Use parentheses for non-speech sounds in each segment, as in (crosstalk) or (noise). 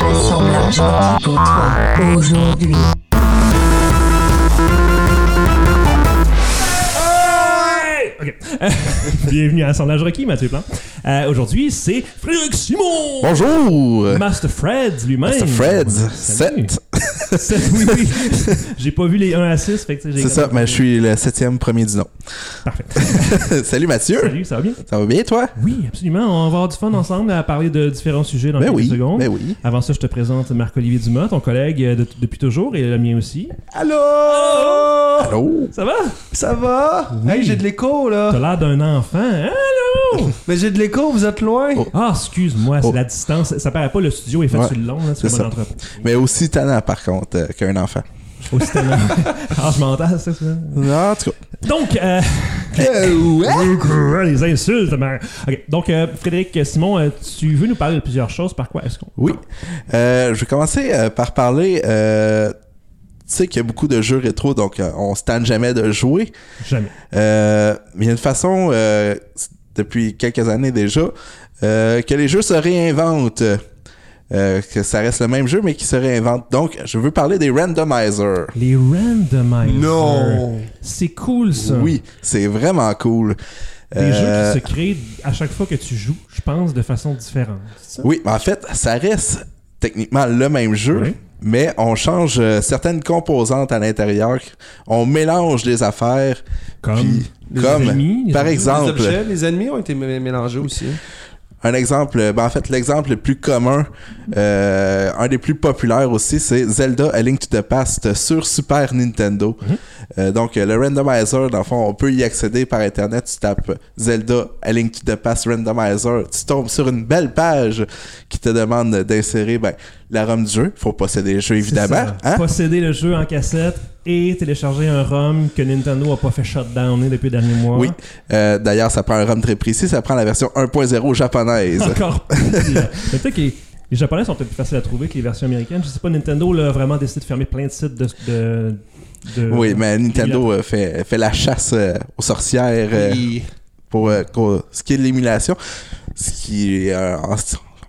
Assemblage requis pour toi aujourd'hui. Ok. (laughs) Bienvenue à Assemblage requis, Mathieu Plan. Euh, Aujourd'hui, c'est Frédéric Simon! Bonjour! Master Fred lui-même. Master Fred, Salut. 7. (laughs) Oui, oui. (laughs) J'ai pas vu les 1 à 6, fait que tu sais, j'ai C'est ça, mais je suis le septième premier du nom. Parfait. (laughs) Salut Mathieu! Salut, ça va bien? Ça va bien toi? Oui, absolument. On va avoir du fun ensemble à parler de différents sujets dans Ben quelques oui, secondes. ben oui. Avant ça, je te présente Marc-Olivier Dumas, ton collègue euh, de- depuis toujours et le mien aussi. Allô? Allô? Ça va? Ça va? Oui. Hey, j'ai de l'écho, là. T'as l'air d'un enfant. Allô? (laughs) Mais j'ai de l'écho, vous êtes loin? Oh. Ah, excuse-moi, c'est Oh. la distance. Ça paraît pas, le studio est fait Ouais, sur le long, là, c'est entrepôt. Mais aussi talent par contre euh, qu'un enfant. Aussi tellement. (laughs) ah, je m'entends, c'est ça? Non, en tout cas. Donc, euh, (laughs) les insultes, man. Ok, donc euh, Frédéric Simon, euh, tu veux nous parler de plusieurs choses. Par quoi est-ce qu'on Oui. Euh, je vais commencer par parler. euh, tu sais qu'il y a beaucoup de jeux rétro, donc on se tente jamais de jouer. Jamais. Euh, mais il y a une façon, euh, depuis quelques années déjà, euh, que les jeux se réinventent. Euh, que ça reste le même jeu, mais qui se réinvente. Donc, je veux parler des randomizers. Les randomizers. Non! C'est cool ça. Oui, c'est vraiment cool. Des Euh, jeux qui se créent à chaque fois que tu joues, je pense, de façon différente. ça? Oui, mais en fait, ça reste techniquement le même jeu, Oui. mais on change euh, certaines composantes à l'intérieur. On mélange des affaires. Comme puis- les comme, ennemis, les par objets. Les exemple, objets, les ennemis ont été mé- mélangés aussi. un exemple, ben en fait, l'exemple le plus commun, euh, un des plus populaires aussi, c'est Zelda A Link to the Past sur Super Nintendo. Mhm. Euh, donc, le randomizer, dans le fond, on peut y accéder par Internet. Tu tapes Zelda A Link to the Past randomizer. Tu tombes sur une belle page qui te demande d'insérer ben, la ROM du jeu. faut posséder le jeu, évidemment. Hein? Posséder le jeu en cassette et télécharger un ROM que Nintendo a pas fait shutdowner depuis les derniers mois. Oui. Euh, D'ailleurs, ça prend un ROM très précis. Ça prend la version 1.0 japonaise. (laughs) Encore peut-être que les, Japonais sont peut-être plus faciles à trouver que les versions américaines. Je sais pas, Nintendo là, a vraiment décidé de fermer plein de sites de. de, de- Oui, mais Nintendo euh, fait, fait la chasse euh, aux sorcières. euh, pour ce qui est de l'émulation, ce qui est, en-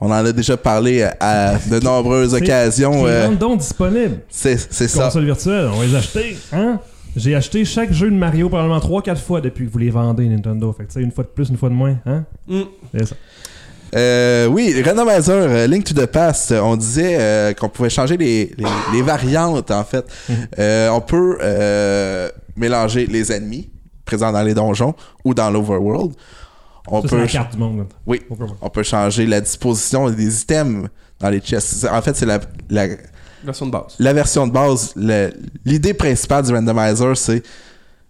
on en a déjà parlé à de nombreuses occasions. Euh, donc disponibles. c'est c'est ça. Console virtuelle, on va les acheter. Hein? J'ai acheté chaque jeu de Mario probablement 3-4 fois depuis que vous les vendez, Nintendo. Fait que une fois de plus, une fois de moins. Hein? Mm. C'est ça. Euh, oui, Randomizer, euh, Link to the Past, euh, on disait euh, qu'on pouvait changer les, les, les variantes en fait. Mhm. Euh, on peut euh, mélanger les ennemis présents dans les donjons ou dans l'overworld. On Ça, peut la carte du monde. Oui. On peut voir. on peut changer la disposition des items dans les chests. En fait, c'est la, la, Version de base. la version de base, l'idée principale du randomizer, c'est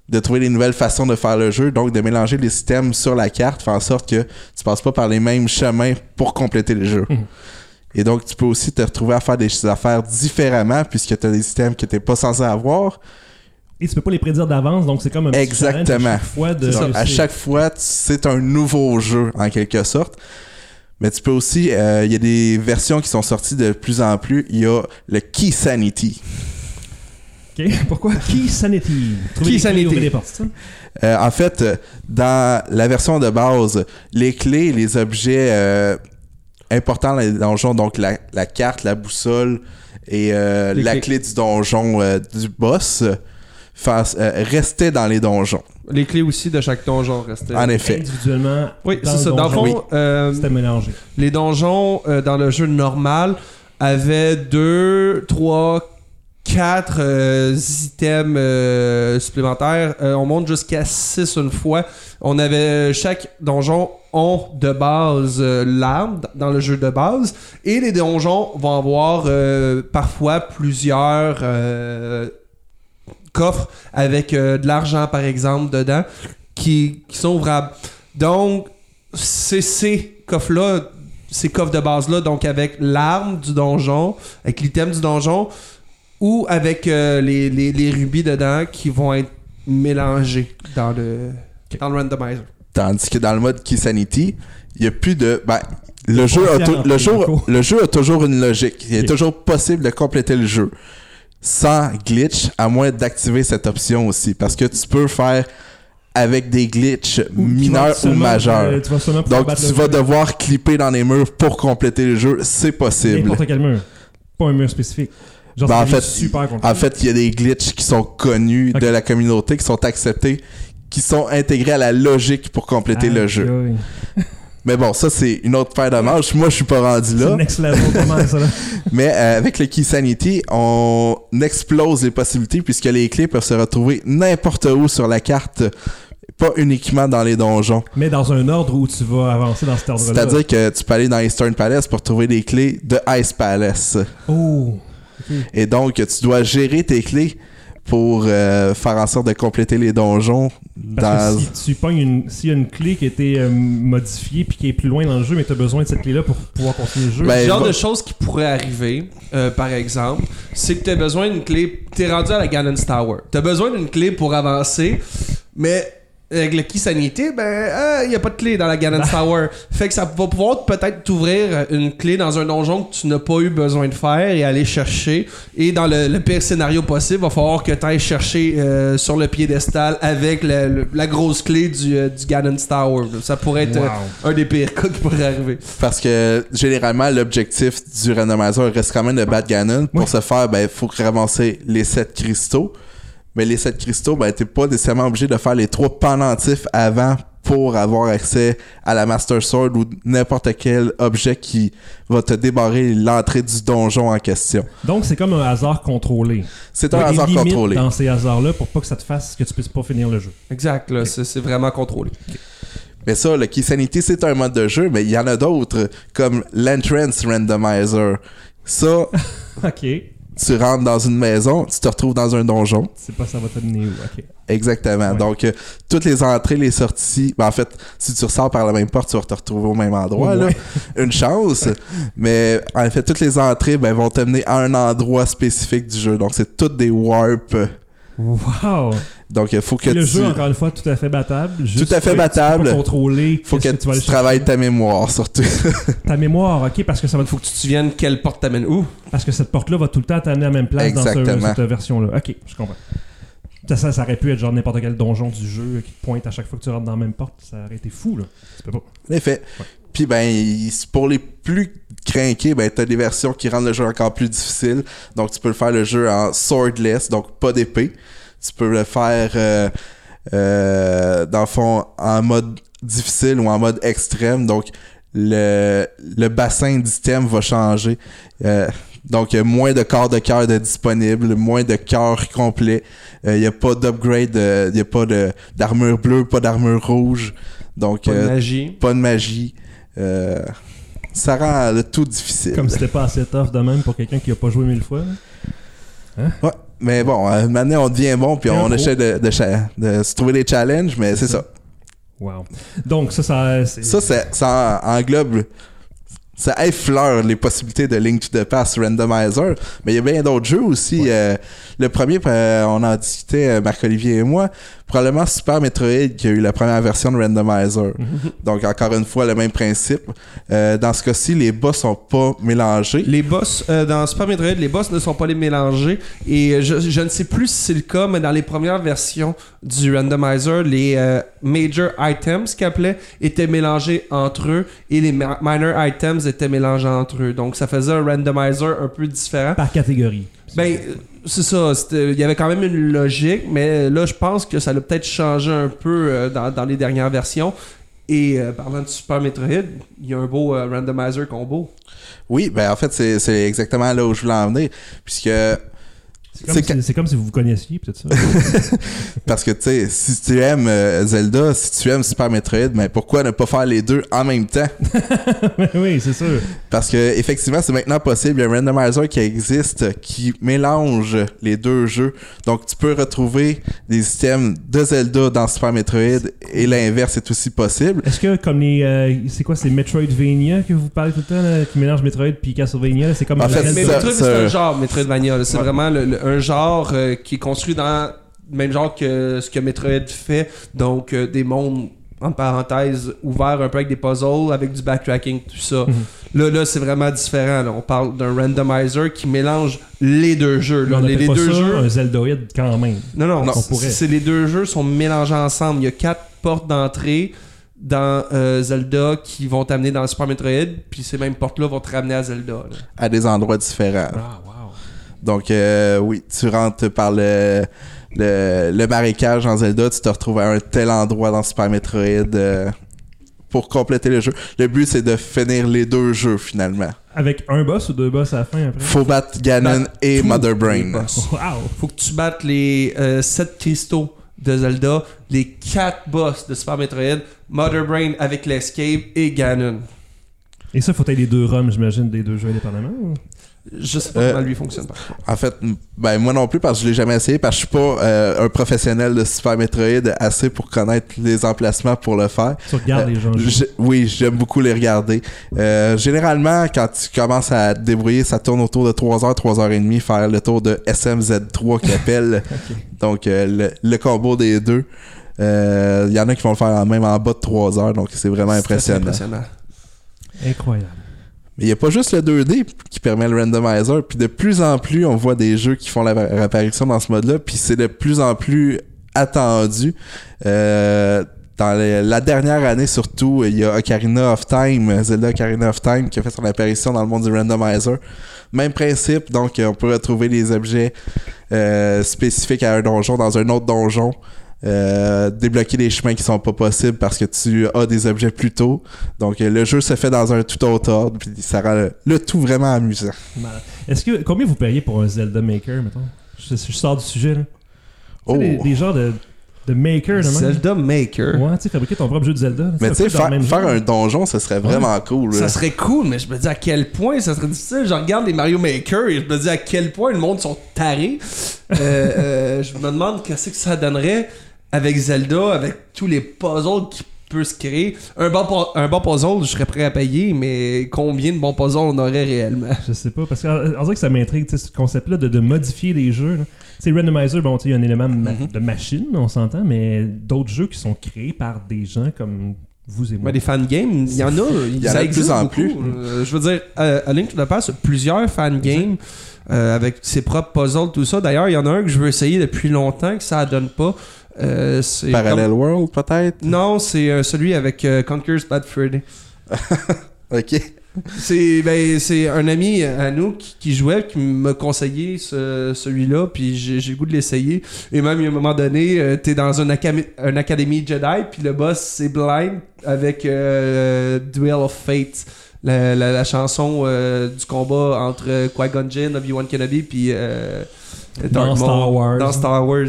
de trouver des nouvelles façons de faire le jeu, donc de mélanger les systèmes sur la carte, faire en sorte que tu passes pas par les mêmes chemins pour compléter le jeu. Mhm. Et donc, tu peux aussi te retrouver à faire des affaires différemment, puisque tu as des systèmes que tu n'es pas censé avoir. Et tu peux pas les prédire d'avance, donc c'est comme un petit Exactement. challenge à chaque fois de C'est ça. À réussir. chaque fois, tu- c'est un nouveau jeu, en quelque sorte. Mais tu peux aussi, euh, il y a des versions qui sont sorties de plus en plus. Il y a le Key Sanity. Ok, (laughs) Pourquoi Key Sanity? Trouver Key Sanity. des portes, ça? Euh, en fait, dans la version de base, les clés, les objets euh, importants dans les donjons, donc la, la carte, la boussole et la clé du donjon du boss, face- euh, restaient dans les donjons. Les clés aussi de chaque donjon restaient. En effet. Individuellement, Oui, dans c'est le ça. Dans le donjon, fond, euh, c'était mélangé. les donjons euh, dans le jeu normal avaient deux, trois, quatre euh, items euh, supplémentaires. Euh, on monte jusqu'à 6 une fois. On avait chaque donjon ont de base euh, l'arme dans le jeu de base et les donjons vont avoir euh, parfois plusieurs euh, coffres avec euh, de l'argent par exemple dedans qui, qui sont ouvrables. Donc c'est ces coffres là ces coffres de base là donc avec l'arme du donjon avec l'item du donjon ou avec euh, les, les, les rubis dedans qui vont être mélangés dans le dans le randomizer. Tandis que dans le mode Key Sanity, il n'y a plus de. Ben, le, jeu a le, jeu, le jeu a toujours une logique. Il est toujours possible de compléter le jeu sans glitch, à moins d'activer cette option aussi. Parce que tu peux faire avec des glitches Ou mineurs ou majeurs. euh, tu vas Donc, battre tu vas jeu devoir clipper dans les murs pour compléter le jeu. C'est possible. N'importe quel mur. Pas un mur spécifique. Genre, Ben, en fait, super. En fait, il y a des glitches qui sont connus de la communauté, qui sont acceptés, qui sont intégrés à la logique pour compléter le jeu. Mais bon, ça, c'est une autre paire de manches. Moi, je suis pas rendu là. next level, comment ça là? (laughs) Mais euh, avec le Key Sanity, on explose les possibilités puisque les clés peuvent se retrouver n'importe où sur la carte, pas uniquement dans les donjons. Mais dans un ordre où tu vas avancer dans cet ordre-là. C'est-à-dire que tu peux aller dans Eastern Palace pour trouver les clés de Ice Palace. Oh! Et donc, tu dois gérer tes clés pour euh, faire en sorte de compléter les donjons Parce que si tu pognes une, y a une clé qui a été euh, modifiée puis qui est plus loin dans le jeu, mais tu as besoin de cette clé-là pour pouvoir continuer le jeu. Ben, Le genre va- de choses qui pourraient arriver, euh, par exemple, c'est que tu as besoin d'une clé. Tu es rendu à la Gannon's Tower. Tu as besoin d'une clé pour avancer, mais avec le key sanité, ben, il n'y a pas de clé dans la Gannon's Tower. Fait que ça va pouvoir peut-être t'ouvrir une clé dans un donjon que tu n'as pas eu besoin de faire et aller chercher. Et dans le, le pire scénario possible, va falloir que tu ailles chercher euh, sur le piédestal avec le- le- la grosse clé du, euh, du Tower. Ça pourrait être euh, Wow. un des pires cas qui pourrait arriver. Parce que généralement, l'objectif du randomizer reste quand même de battre Ganon. Pour Oui. ce faire, ben, il faut ramasser les 7 cristaux. Mais les 7 cristaux, ben, t'es pas nécessairement obligé de faire les trois pendentifs avant pour avoir accès à la Master Sword ou n'importe quel objet qui va te débarrer l'entrée du donjon en question. Donc, c'est comme un hasard contrôlé. C'est Il y un des hasard limites contrôlé. dans ces hasards-là pour pas que ça te fasse que tu puisses pas finir le jeu. Exact, là, c'est c'est vraiment contrôlé. Mais ça, le Key Sanity, c'est un mode de jeu, mais il y en a d'autres, comme l'Entrance Randomizer. Ça, (laughs) Ok. Tu rentres dans une maison, tu te retrouves dans un donjon. C'est pas ça va t'amener où. Ok. Exactement. Ouais. Donc, euh, toutes les entrées, les sorties, ben, en fait, si tu ressors par la même porte, tu vas te retrouver au même endroit. Là. (laughs) Une chance. Mais en fait, toutes les entrées ben, vont t'amener à un endroit spécifique du jeu. Donc, c'est toutes des warps. Wow! Donc, il faut que le tu... jeu, encore une fois, tout à fait battable. Juste Tout à fait faut- battable. contrôler. faut que tu, travailles ta mémoire, surtout. (laughs) ta mémoire, ok, parce que ça va te Faut que tu te souviennes quelle porte t'amène où. Parce que cette porte-là va tout le temps t'amener à la même place dans ce- cette version-là. Ok, je comprends. Ça, ça, ça aurait pu être genre n'importe quel donjon du jeu qui te pointe à chaque fois que tu rentres dans la même porte. Ça aurait été fou, là. Tu peux pas. En effet. Puis ben, pour les plus craqués, ben t'as des versions qui rendent le jeu encore plus difficile. Donc tu peux le faire le jeu en swordless, donc pas d'épée. Tu peux le faire euh, euh, dans le fond en mode difficile ou en mode extrême. Donc le, le bassin d'items va changer. Euh, donc, il y a moins de corps de cœur de disponibles, moins de cœurs complets. Euh, Il n'y a pas d'upgrade, euh, il n'y a pas d'armure bleue, pas d'armure rouge. Donc, Pas de magie. pas de magie. Ça rend le tout difficile. Comme si c'était pas assez tough de même pour quelqu'un qui a pas joué mille fois. là. Ouais, mais bon, euh, maintenant on devient bon, puis on gros. essaie de, de, cha- de se trouver des challenges, mais c'est ça. Wow. Donc, ça, ça. Ça, ça, ça en- englobe. Ça effleure les possibilités de Link to the Past Randomizer, mais il y a bien d'autres jeux aussi. euh, le premier, euh, on en discutait, euh, Marc-Olivier et moi, probablement Super Metroid qui a eu la première version de Randomizer. Donc, encore une fois, le même principe. Euh, dans ce cas-ci, les boss sont pas mélangés. Les boss, euh, dans Super Metroid, les boss ne sont pas les mélangés. Et je, je ne sais plus si c'est le cas, mais dans les premières versions du randomizer, les euh, major items qu'ils appelaient étaient mélangés entre eux et les ma- minor items étaient mélangés entre eux. Donc ça faisait un randomizer un peu différent. Par catégorie. Ben, euh, c'est ça. Il y avait quand même une logique, mais là, je pense que ça l'a peut-être changé un peu euh, dans, les dernières versions. Et euh, parlant de Super Metroid, il y a un beau euh, randomizer combo. Oui, ben en fait, c'est exactement là où je voulais en venir. Puisque, C'est comme, si- comme vous vous connaissiez, peut-être ça. (laughs) parce que tu sais, si tu aimes euh, Zelda, si tu aimes Super Metroid, mais pourquoi ne pas faire les deux en même temps? (laughs) oui, c'est sûr. Parce que effectivement, c'est maintenant possible. Il y a un randomizer qui existe qui mélange les deux jeux. Donc, tu peux retrouver des items de Zelda dans Super Metroid et l'inverse est aussi possible. Est-ce que, comme les. euh, c'est quoi, c'est Metroidvania que vous parlez tout le temps, là, qui mélange Metroid puis Castlevania C'est comme. En fait, Metroid, c'est un genre, Metroidvania. C'est Ouais. vraiment le- le- un genre euh, qui est construit dans le même genre que ce que Metroid fait. Donc, euh, des mondes en parenthèse, ouvert un peu avec des puzzles, avec du backtracking, tout ça. Là, là c'est vraiment différent. là. On parle d'un randomizer qui mélange les deux jeux. Là. on Les, les pas deux ça jeux. un quand même. Non, non, Non, on pourrait. c'est les deux jeux sont mélangés ensemble. Il y a quatre portes d'entrée dans euh, Zelda qui vont t'amener dans Super Metroid, puis ces mêmes portes-là vont te ramener à Zelda. là. à des endroits différents. Ah, wow. Donc, euh, oui, tu rentres par le, le, le marécage dans Zelda, tu te retrouves à un tel endroit dans Super Metroid euh, pour compléter le jeu. Le but, c'est de finir les deux jeux, finalement. Avec un boss ou deux boss à la fin après? Faut battre Ganon et Mother Brain. Wow. Faut que tu battes les 7 cristaux de Zelda, les 4 boss de Super Metroid, Mother Brain avec l'Escape et Ganon. Et ça, faut être les deux ROM, j'imagine, des deux jeux indépendamment ou? Je sais pas Euh, comment lui fonctionne par. En fait, ben moi non plus parce que je l'ai jamais essayé parce que je suis pas euh, un professionnel de Super Metroid assez pour connaître les emplacements pour le faire. Tu regardes Euh, les gens jouer. Je- oui, j'aime beaucoup les regarder. Euh, généralement, quand tu commences à te débrouiller, ça tourne autour de 3h, 3h30, faire le tour de SMZ3 (laughs) qui appelle. Donc, euh, le, le combo des deux. Euh, Il y en a qui vont le faire en- même en bas de 3h, donc c'est vraiment impressionnant. impressionnant. Incroyable. Il n'y a pas juste le 2D qui permet le randomizer. Puis de plus en plus, on voit des jeux qui font la réapparition dans ce mode-là. Puis c'est de plus en plus attendu. Euh, dans les- la dernière année surtout, il y a Ocarina of Time, Zelda Ocarina of Time, qui a fait son apparition dans le monde du randomizer. Même principe, donc on peut retrouver des objets euh, spécifiques à un donjon dans un autre donjon. Euh, débloquer des chemins qui sont pas possibles parce que tu as des objets plus tôt. Donc euh, le jeu se fait dans un tout autre ordre, puis ça rend le, le tout vraiment amusant. Est-ce que combien vous payez pour un Zelda Maker, mettons? Je, je sors du sujet là. Oh. Des, des genres de, de maker, de même? Zelda Maker. Ouais, tu sais, fabriquer ton propre jeu de Zelda. Mais tu sais, faire, faire un donjon, ce serait vraiment cool. Ça là. serait cool, mais je me dis à quel point ça serait difficile. Je regarde les Mario Maker et je me dis à quel point le monde sont tarés. Euh, (laughs) euh, je me demande qu'est-ce que ça donnerait avec Zelda, avec tous les puzzles qui peut se créer. Un bon, un bon puzzle, je serais prêt à payer, mais combien de bons puzzles on aurait réellement? Je sais pas, parce qu'on dirait que ça m'intrigue, tu sais, ce concept-là de, de modifier les jeux. là. Tu sais, Randomizer, bon, tu sais, il y a un élément de, ma- Mhm. de machine, on s'entend, mais d'autres jeux qui sont créés par des gens comme vous et moi. Ouais, des fan games, il y en a. Il y en ça a de existe plus en beaucoup. plus. Euh, je veux dire, euh, à Link to the Past, plusieurs fan games euh, avec ses propres puzzles, tout ça. D'ailleurs, il y en a un que je veux essayer depuis longtemps que ça donne pas. Euh, c'est Parallel comme- World, peut-être? Non, c'est euh, celui avec Conker's Bad Freddy. (laughs) Ok. C'est ben, c'est un ami à nous qui, qui jouait qui m'a conseillé ce- celui-là puis j'ai le goût de l'essayer et même a un moment donné euh, t'es dans une, une académie Jedi puis le boss c'est Blind avec euh, Duel of Fate la, la- la chanson euh, du combat entre Qui-Gon Jinn, Obi-Wan Kenobi puis euh, Dans Darth Star. Wars. dans Star Wars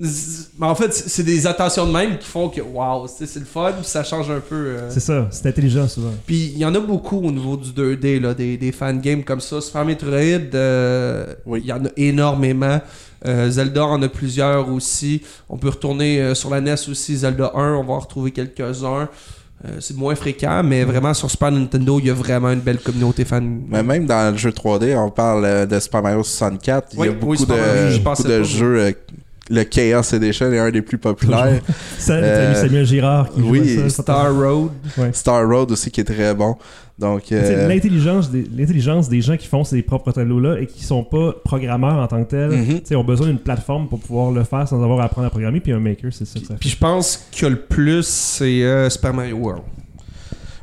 mais en fait c'est des attentions de même qui font que waouh c'est c'est le fun puis ça change un peu euh, C'est ça, c'est intelligent souvent. puis il y en a beaucoup au niveau du 2D, là, des, des fan games comme ça. Super Metroid, euh, il Oui. y en a énormément. Euh, Zelda en a plusieurs aussi. On peut retourner euh, sur la NES aussi, Zelda 1, on va en retrouver quelques-uns. Euh, c'est moins fréquent, mais vraiment sur Super Nintendo, il y a vraiment une belle communauté fan. Mais même dans le jeu 3D, on parle euh, de Super Mario 64. Il y Oui, a oui, beaucoup Mario, de, j'y beaucoup de jeux. Le Chaos Edition est un des plus populaires. (laughs) Ça, Euh, Samuel Girard qui oui, jouait ça. Star Road. Star Road aussi qui est très bon. Donc, euh, L'intelligence des, l'intelligence des gens qui font ces propres tableaux-là et qui sont pas programmeurs en tant que tels, sais, ont besoin d'une plateforme pour pouvoir le faire sans avoir à apprendre à programmer. Puis un maker, c'est ça. Puis je pense que le plus, c'est euh, Super Mario World.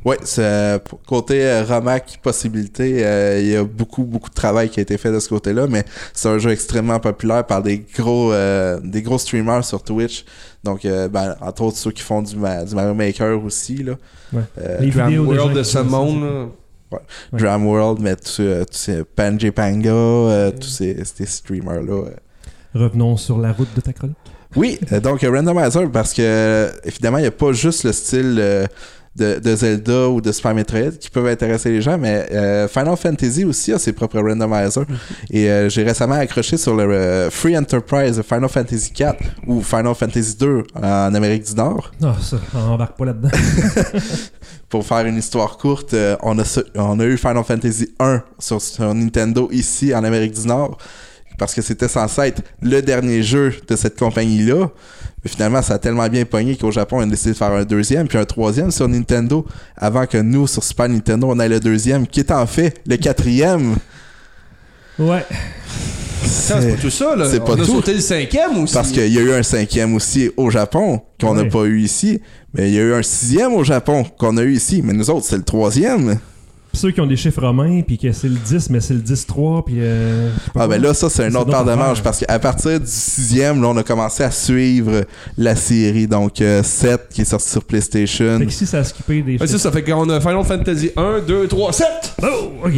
Pour- côté euh, Romac possibilité, euh, il y a beaucoup beaucoup de travail qui a été fait de ce côté-là, mais c'est un jeu extrêmement populaire par des gros euh, des gros streamers sur Twitch. Donc, euh, ben, entre autres ceux qui font du, Ma- du Mario Maker aussi là. Ouais. Euh, Les World de ce monde. Ouais. Drum World, mais tous euh, ces Panji Panga, euh, tous ces, ces streamers là. Revenons sur la route de ta chronique. Oui, euh, donc Randomizer, parce que évidemment, il n'y a pas juste le style euh, de, de Zelda ou de Super Metroid qui peuvent intéresser les gens, mais euh, Final Fantasy aussi a ses propres randomizers. Et euh, j'ai récemment accroché sur le euh, Free Enterprise de Final Fantasy 4 ou Final Fantasy 2 en Amérique du Nord. Non, ça, on embarque pas là-dedans. (laughs) (laughs) Pour faire une histoire courte, on, a, ce- on a eu Final Fantasy 1 sur, sur Nintendo ici en Amérique du Nord. parce que c'était censé être le dernier jeu de cette compagnie-là. Mais finalement, ça a tellement bien pogné qu'au Japon, on a décidé de faire un deuxième, puis un troisième sur Nintendo, avant que nous, sur Super Nintendo, on ait le deuxième, qui est en fait le quatrième. Ouais. C'est pas tout ça, là. c'est pas On a tout. sauté le cinquième aussi. Parce qu'il y a eu un cinquième aussi au Japon, qu'on n'a Ouais. pas eu ici. Mais il y a eu un sixième au Japon, qu'on a eu ici. Mais nous autres, c'est le troisième. Puis ceux qui ont des chiffres romains, puis que c'est le 10, mais c'est le 10-3, puis. euh, Ah ben là, ça, c'est un autre part de manche. Parce qu'à partir du sixième, là, on a commencé à suivre la série. Donc, euh, 7 qui est sorti sur PlayStation. Fait qu'ici, ça a skippé des Ouais, c'est ça, fait qu'on a Final Fantasy 1, 2, 3, 7! Oh, ok.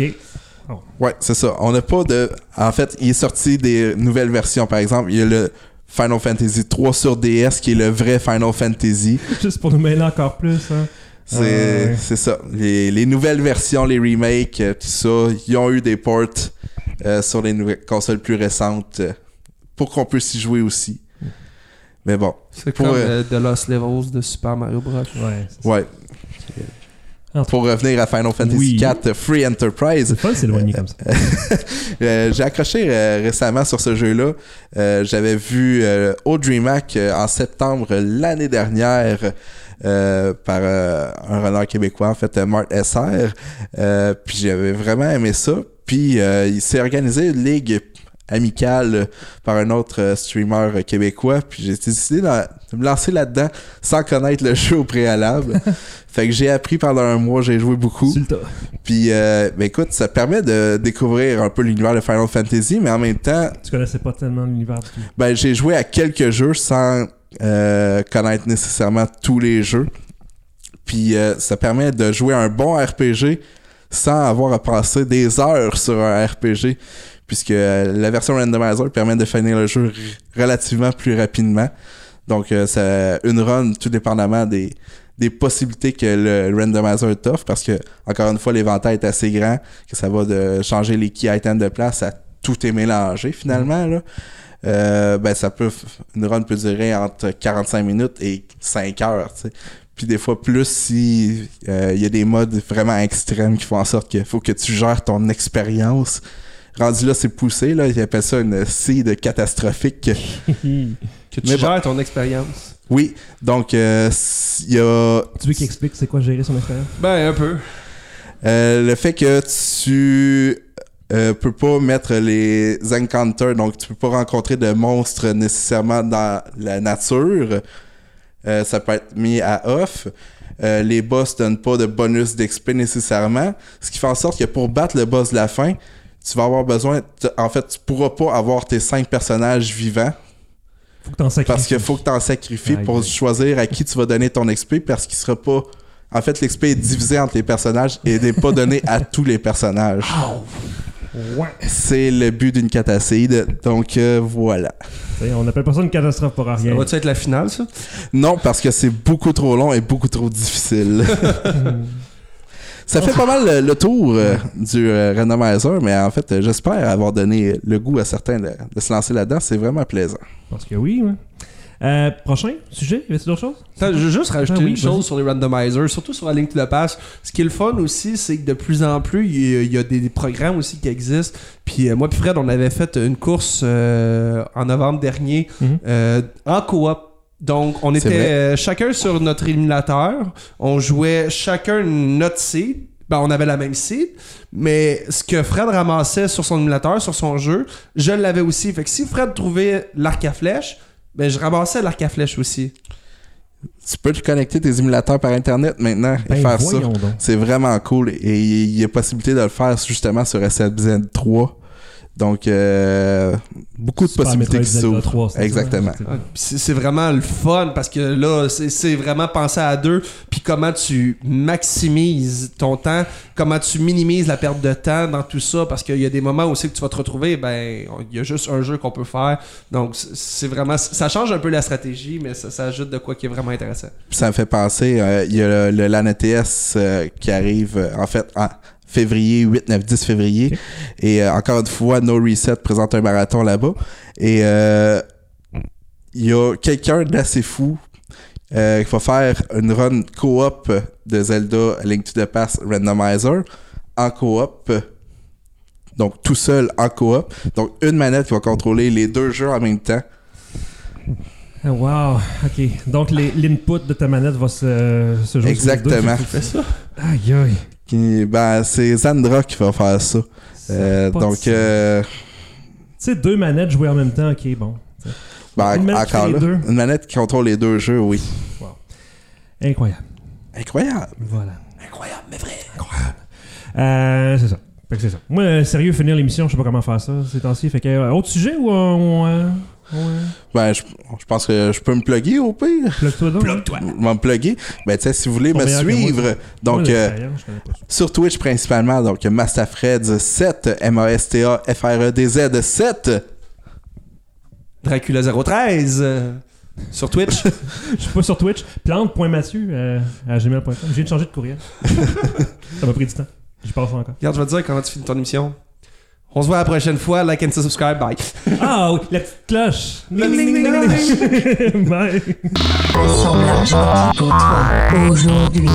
Ouais, c'est ça. On n'a pas de. En fait, il est sorti des nouvelles versions. Par exemple, il y a le Final Fantasy 3 sur DS qui est le vrai Final Fantasy. (laughs) Juste pour nous mêler encore plus, hein. C'est ouais. c'est ça. Les, les nouvelles versions, les remakes, euh, tout ça, ils ont eu des ports euh, sur les nouvelles consoles plus récentes euh, pour qu'on puisse y jouer aussi. Mais bon, C'est Pour, comme The Lost Levels de Super Mario Bros. Ouais. ouais. Pour revenir à Final Fantasy Oui. 4 Free Enterprise, C'est s'éloigner comme ça. (laughs) J'ai accroché récemment sur ce jeu-là. J'avais vu au DreamHack en septembre l'année dernière euh, par euh, un runner québécois, en fait, euh, Mart SR. Euh, puis j'avais vraiment aimé ça. Puis euh, il s'est organisé une ligue amicale par un autre streamer québécois. Puis j'ai décidé de me lancer là-dedans sans connaître le (laughs) jeu au préalable. (laughs) fait que j'ai appris pendant un mois, j'ai joué beaucoup. Puis, euh, ben écoute, ça permet de découvrir un peu l'univers de Final Fantasy, mais en même temps, Tu connaissais pas tellement l'univers du tout. ben j'ai joué à quelques jeux sans euh, connaître nécessairement tous les jeux. Puis, euh, ça permet de jouer un bon RPG sans avoir à passer des heures sur un RPG, puisque euh, la version randomizer permet de finir le jeu relativement plus rapidement. Donc, euh, ça, une run, tout dépendamment des, des possibilités que le randomizer t'offre, parce que, encore une fois, l'éventail est assez grand, que ça va de changer les key items de place à tout est mélangé finalement. Euh, ben, ça peut, une run peut durer entre 45 minutes et 5 heures. tu sais. Puis des fois plus si euh, il y a des modes vraiment extrêmes qui font en sorte qu'il faut que tu gères ton expérience. Rendu là, c'est poussé, là. Ils appellent ça une seed catastrophique. (laughs) Que tu Mais bon. gères ton expérience. Oui, donc euh, il y a tu veux qu'il explique c'est quoi gérer son expérience? Ben, un peu. euh, le fait que tu euh, peux pas mettre les encounters, donc tu peux pas rencontrer de monstres nécessairement dans la nature. Euh, ça peut être mis à off. Euh, les boss donnent pas de bonus d'XP nécessairement. Ce qui fait en sorte que pour battre le boss de la fin, tu vas avoir besoin. En fait, tu pourras pas avoir tes cinq personnages vivants Faut que t'en sacrifies. parce qu'il faut que tu en sacrifies pour choisir à qui tu vas donner ton XP parce qu'il sera pas. En fait, l'XP est divisé entre les personnages et n'est pas donné à tous les personnages. Ouais. C'est le but d'une catacide. Donc euh, voilà. T'sais, On appelle pas ça une catastrophe pour Ça rien. va-tu être la finale, ça? Non, parce que c'est beaucoup trop long et beaucoup trop difficile. (laughs) Ça fait pas mal le, le tour euh, du euh, randomizer, mais en fait, euh, j'espère avoir donné le goût à certains de, de se lancer là-dedans. C'est vraiment plaisant. Parce que oui, ouais. Euh, prochain sujet, y avait-tu d'autres choses? Attends, je veux juste rajouter Ah oui, une chose sur les randomizers, surtout sur la Link to the Past. Ce qui est le fun aussi, c'est que de plus en plus, il y a, il y a des, programmes aussi qui existent. Puis euh, moi puis Fred, on avait fait une course euh, en novembre dernier Mhm. en coop. Donc, on était chacun sur notre éliminateur. On jouait chacun notre seed. Ben, on avait la même seed. Mais ce que Fred ramassait sur son émulateur, sur son jeu, je l'avais aussi. Fait que si Fred trouvait l'arc à flèche, ben, je ramassais l'arc à flèche aussi. Tu peux te connecter tes émulateurs par Internet maintenant et Ben, faire ça. C'est vraiment cool. Et il y a possibilité de le faire justement sur SLBZ3. Donc, euh, beaucoup de Super possibilités qui s'ouvrent. 3, c'est ça, Exactement. Ouais, puis C'est vraiment le fun parce que là, c'est- vraiment penser à deux, puis comment tu maximises ton temps, comment tu minimises la perte de temps dans tout ça, parce qu'il y a des moments aussi que tu vas te retrouver, ben, il y a juste un jeu qu'on peut faire. Donc, c'est- vraiment. Ça change un peu la stratégie, mais ça, ça ajoute de quoi qui est vraiment intéressant. Puis ça me fait penser, euh, il y a le, le LAN ETS euh, qui arrive euh, en fait en février, 8, 9, 10 février. Et euh, encore une fois, No Reset présente un marathon là-bas. Et euh, il y a quelqu'un d'assez fou euh, qui va faire une run coop de Zelda Link to the Past Randomizer en coop donc tout seul en coop. Donc une manette qui va contrôler les deux jeux en même temps. Ah, Wow, ok. Donc l'input de ta manette va se, se jouer sur les deux. Exactement. Fais ça. Aïe aïe. Qui, ben, c'est Zandra qui va faire ça. Euh, donc, euh, Tu sais, deux manettes jouées en même temps, ok, bon. ben, Une manette qui encore là, deux. une manette qui contrôle les deux jeux, oui. Incroyable. Incroyable. Voilà. Incroyable, mais vrai. Euh, c'est ça. Fait que c'est ça. Moi, sérieux, finir l'émission, je sais pas comment faire ça ces temps-ci. Fait que, euh, autre sujet ou on. on, euh, Ben, je, je pense que je peux me plugger au pire. plug-toi donc. hein? Je vais me plugger. Ben, tu sais, si vous voulez me suivre, Moi, donc, euh, sur Twitch principalement, donc Mastafred7, M-A-S-T-A-F-R-E-D-Z 7. Dracula 013 euh, sur Twitch. (laughs) Je suis pas sur Twitch. Plante.mathieu euh, à gmail.com. J'ai de changer de courriel. (laughs) ça m'a pris du temps. Je pense encore. Regarde, je vais te dire comment tu finis ton émission. On se voit la prochaine fois. Like and subscribe. Bye. (laughs) Ah oui, la petite cloche. Bye. Aujourd'hui.